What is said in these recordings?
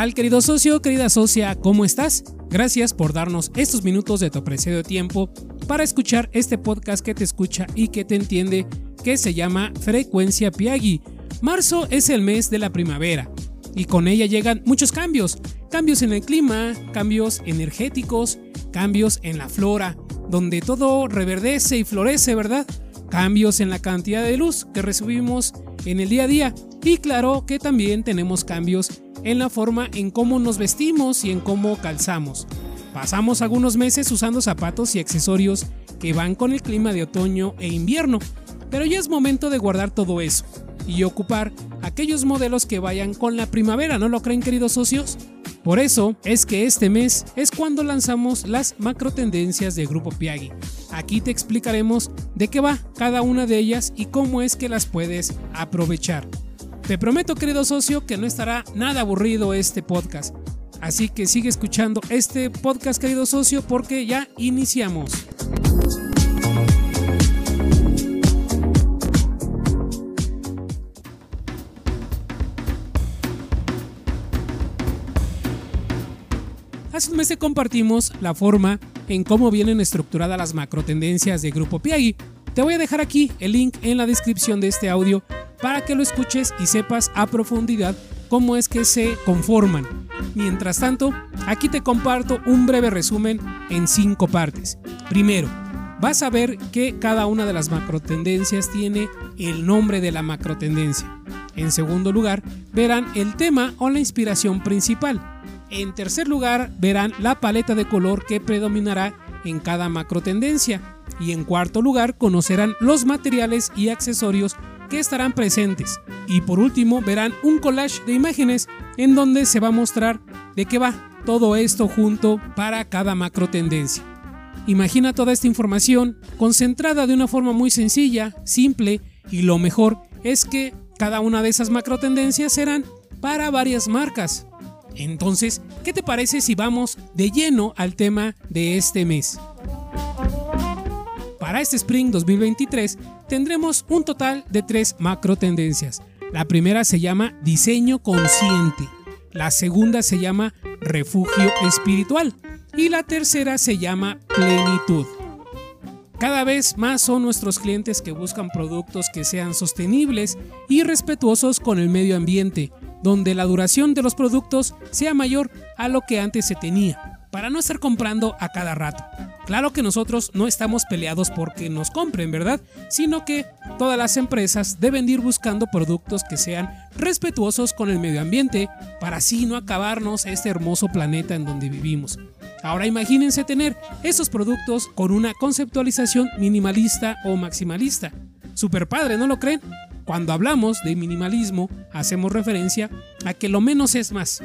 tal, querido socio, querida socia? ¿Cómo estás? Gracias por darnos estos minutos de tu apreciado tiempo para escuchar este podcast que te escucha y que te entiende, que se llama Frecuencia Piagui. Marzo es el mes de la primavera y con ella llegan muchos cambios. Cambios en el clima, cambios energéticos, cambios en la flora, donde todo reverdece y florece, ¿verdad? Cambios en la cantidad de luz que recibimos en el día a día y claro que también tenemos cambios en la forma en cómo nos vestimos y en cómo calzamos. Pasamos algunos meses usando zapatos y accesorios que van con el clima de otoño e invierno, pero ya es momento de guardar todo eso y ocupar aquellos modelos que vayan con la primavera, ¿no lo creen queridos socios? Por eso es que este mes es cuando lanzamos las macro tendencias de Grupo Piagui. Aquí te explicaremos de qué va cada una de ellas y cómo es que las puedes aprovechar. Te prometo, querido socio, que no estará nada aburrido este podcast. Así que sigue escuchando este podcast, querido socio, porque ya iniciamos. Hace un mes te compartimos la forma en cómo vienen estructuradas las macro tendencias de Grupo Piagui. Te voy a dejar aquí el link en la descripción de este audio para que lo escuches y sepas a profundidad cómo es que se conforman. Mientras tanto, aquí te comparto un breve resumen en cinco partes. Primero, vas a ver que cada una de las macrotendencias tiene el nombre de la macrotendencia. En segundo lugar, verán el tema o la inspiración principal. En tercer lugar, verán la paleta de color que predominará en cada macrotendencia. Y en cuarto lugar, conocerán los materiales y accesorios que estarán presentes. Y por último verán un collage de imágenes en donde se va a mostrar de qué va todo esto junto para cada macro tendencia. Imagina toda esta información concentrada de una forma muy sencilla, simple y lo mejor es que cada una de esas macro tendencias serán para varias marcas. Entonces, ¿qué te parece si vamos de lleno al tema de este mes? Para este Spring 2023 tendremos un total de tres macro tendencias. La primera se llama diseño consciente, la segunda se llama refugio espiritual y la tercera se llama plenitud. Cada vez más son nuestros clientes que buscan productos que sean sostenibles y respetuosos con el medio ambiente, donde la duración de los productos sea mayor a lo que antes se tenía para no estar comprando a cada rato. Claro que nosotros no estamos peleados porque nos compren, ¿verdad? Sino que todas las empresas deben ir buscando productos que sean respetuosos con el medio ambiente para así no acabarnos este hermoso planeta en donde vivimos. Ahora imagínense tener esos productos con una conceptualización minimalista o maximalista. Super padre, ¿no lo creen? Cuando hablamos de minimalismo, hacemos referencia a que lo menos es más.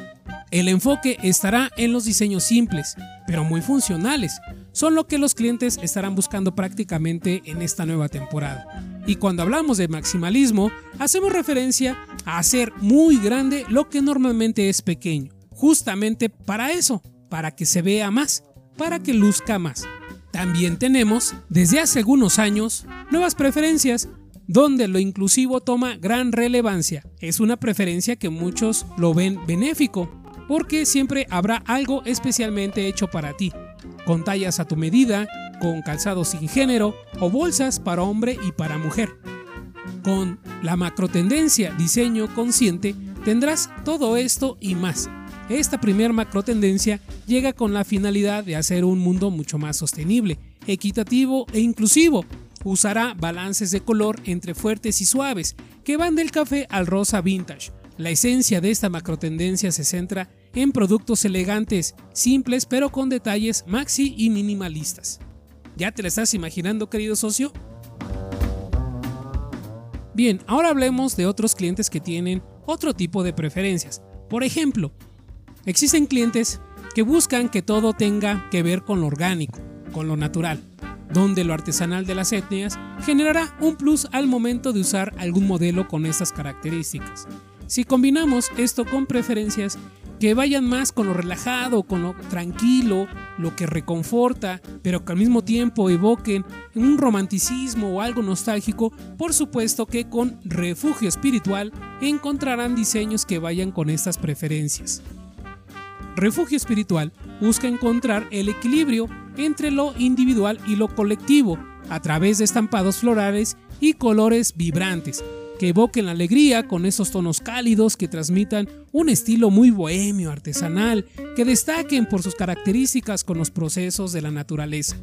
El enfoque estará en los diseños simples, pero muy funcionales. Son lo que los clientes estarán buscando prácticamente en esta nueva temporada. Y cuando hablamos de maximalismo, hacemos referencia a hacer muy grande lo que normalmente es pequeño. Justamente para eso, para que se vea más, para que luzca más. También tenemos, desde hace algunos años, nuevas preferencias donde lo inclusivo toma gran relevancia. Es una preferencia que muchos lo ven benéfico, porque siempre habrá algo especialmente hecho para ti, con tallas a tu medida, con calzado sin género o bolsas para hombre y para mujer. Con la macro tendencia diseño consciente tendrás todo esto y más. Esta primer macro tendencia llega con la finalidad de hacer un mundo mucho más sostenible, equitativo e inclusivo, usará balances de color entre fuertes y suaves, que van del café al rosa vintage. La esencia de esta macrotendencia se centra en productos elegantes, simples pero con detalles maxi y minimalistas. ¿Ya te la estás imaginando, querido socio? Bien, ahora hablemos de otros clientes que tienen otro tipo de preferencias. Por ejemplo, existen clientes que buscan que todo tenga que ver con lo orgánico, con lo natural donde lo artesanal de las etnias generará un plus al momento de usar algún modelo con estas características. Si combinamos esto con preferencias que vayan más con lo relajado, con lo tranquilo, lo que reconforta, pero que al mismo tiempo evoquen un romanticismo o algo nostálgico, por supuesto que con refugio espiritual encontrarán diseños que vayan con estas preferencias. Refugio Espiritual busca encontrar el equilibrio entre lo individual y lo colectivo a través de estampados florales y colores vibrantes que evoquen la alegría con esos tonos cálidos que transmitan un estilo muy bohemio, artesanal, que destaquen por sus características con los procesos de la naturaleza.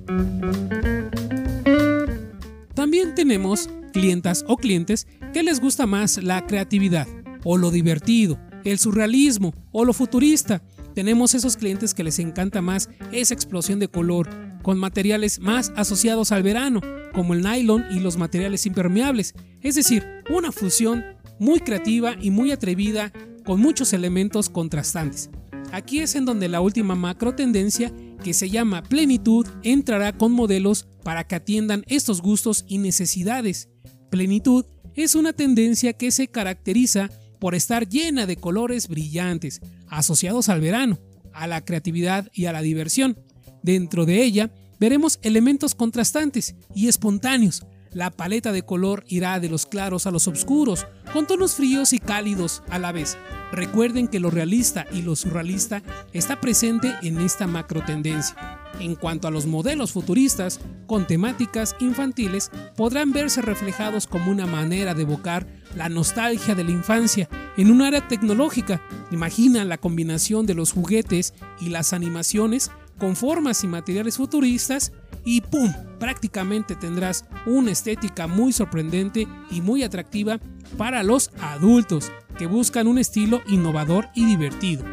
También tenemos clientas o clientes que les gusta más la creatividad, o lo divertido, el surrealismo, o lo futurista. Tenemos esos clientes que les encanta más esa explosión de color, con materiales más asociados al verano, como el nylon y los materiales impermeables, es decir, una fusión muy creativa y muy atrevida con muchos elementos contrastantes. Aquí es en donde la última macro tendencia, que se llama plenitud, entrará con modelos para que atiendan estos gustos y necesidades. Plenitud es una tendencia que se caracteriza por estar llena de colores brillantes, asociados al verano, a la creatividad y a la diversión. Dentro de ella veremos elementos contrastantes y espontáneos. La paleta de color irá de los claros a los oscuros, con tonos fríos y cálidos a la vez. Recuerden que lo realista y lo surrealista está presente en esta macro tendencia. En cuanto a los modelos futuristas, con temáticas infantiles, podrán verse reflejados como una manera de evocar la nostalgia de la infancia en un área tecnológica. Imagina la combinación de los juguetes y las animaciones con formas y materiales futuristas y ¡pum! prácticamente tendrás una estética muy sorprendente y muy atractiva para los adultos que buscan un estilo innovador y divertido.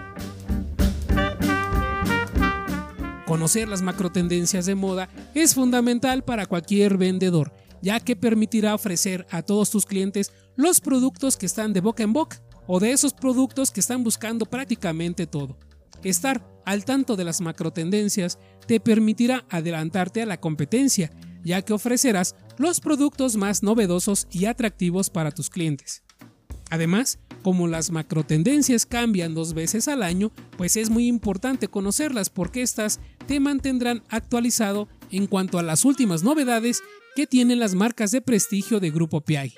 Conocer las macro tendencias de moda es fundamental para cualquier vendedor, ya que permitirá ofrecer a todos tus clientes los productos que están de boca en boca o de esos productos que están buscando prácticamente todo. Estar al tanto de las macro tendencias te permitirá adelantarte a la competencia, ya que ofrecerás los productos más novedosos y atractivos para tus clientes. Además, como las macro tendencias cambian dos veces al año, pues es muy importante conocerlas porque estas te mantendrán actualizado en cuanto a las últimas novedades que tienen las marcas de prestigio de Grupo Piai.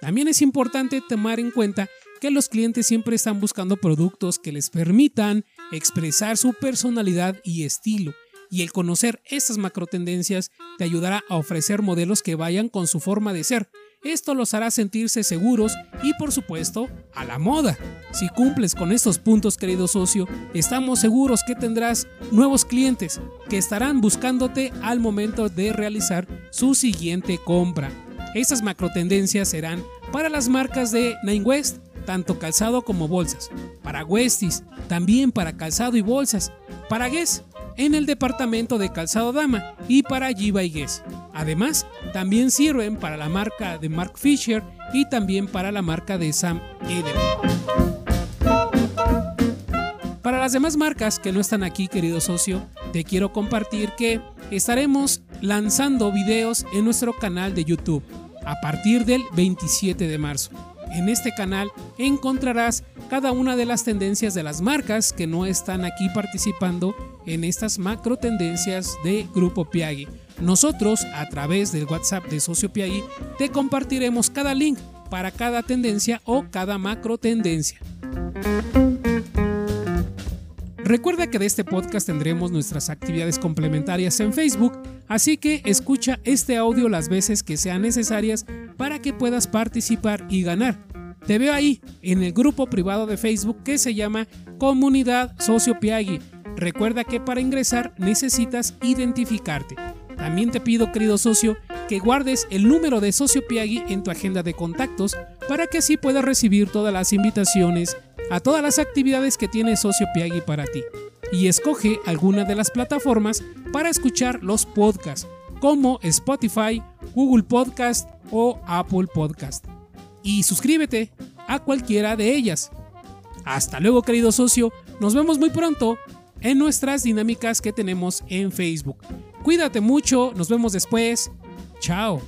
También es importante tomar en cuenta que los clientes siempre están buscando productos que les permitan expresar su personalidad y estilo, y el conocer estas macro tendencias te ayudará a ofrecer modelos que vayan con su forma de ser. Esto los hará sentirse seguros y por supuesto a la moda. Si cumples con estos puntos querido socio, estamos seguros que tendrás nuevos clientes que estarán buscándote al momento de realizar su siguiente compra. Estas macro tendencias serán para las marcas de Nine West, tanto calzado como bolsas, para Westies, también para calzado y bolsas, para Guess, en el departamento de calzado dama y para Giva y Guess. Además, también sirven para la marca de Mark Fisher y también para la marca de Sam Eden. Para las demás marcas que no están aquí, querido socio, te quiero compartir que estaremos lanzando videos en nuestro canal de YouTube a partir del 27 de marzo. En este canal encontrarás cada una de las tendencias de las marcas que no están aquí participando en estas macro tendencias de Grupo Piagui. Nosotros, a través del WhatsApp de Socio Piagui, te compartiremos cada link para cada tendencia o cada macro tendencia. Recuerda que de este podcast tendremos nuestras actividades complementarias en Facebook, así que escucha este audio las veces que sean necesarias para que puedas participar y ganar. Te veo ahí, en el grupo privado de Facebook que se llama Comunidad Socio Piagui. Recuerda que para ingresar necesitas identificarte. También te pido, querido socio, que guardes el número de Socio Piagui en tu agenda de contactos para que así puedas recibir todas las invitaciones a todas las actividades que tiene Socio Piagui para ti. Y escoge alguna de las plataformas para escuchar los podcasts, como Spotify, Google Podcast o Apple Podcast. Y suscríbete a cualquiera de ellas. Hasta luego, querido socio. Nos vemos muy pronto en nuestras dinámicas que tenemos en Facebook. Cuídate mucho, nos vemos después. Chao.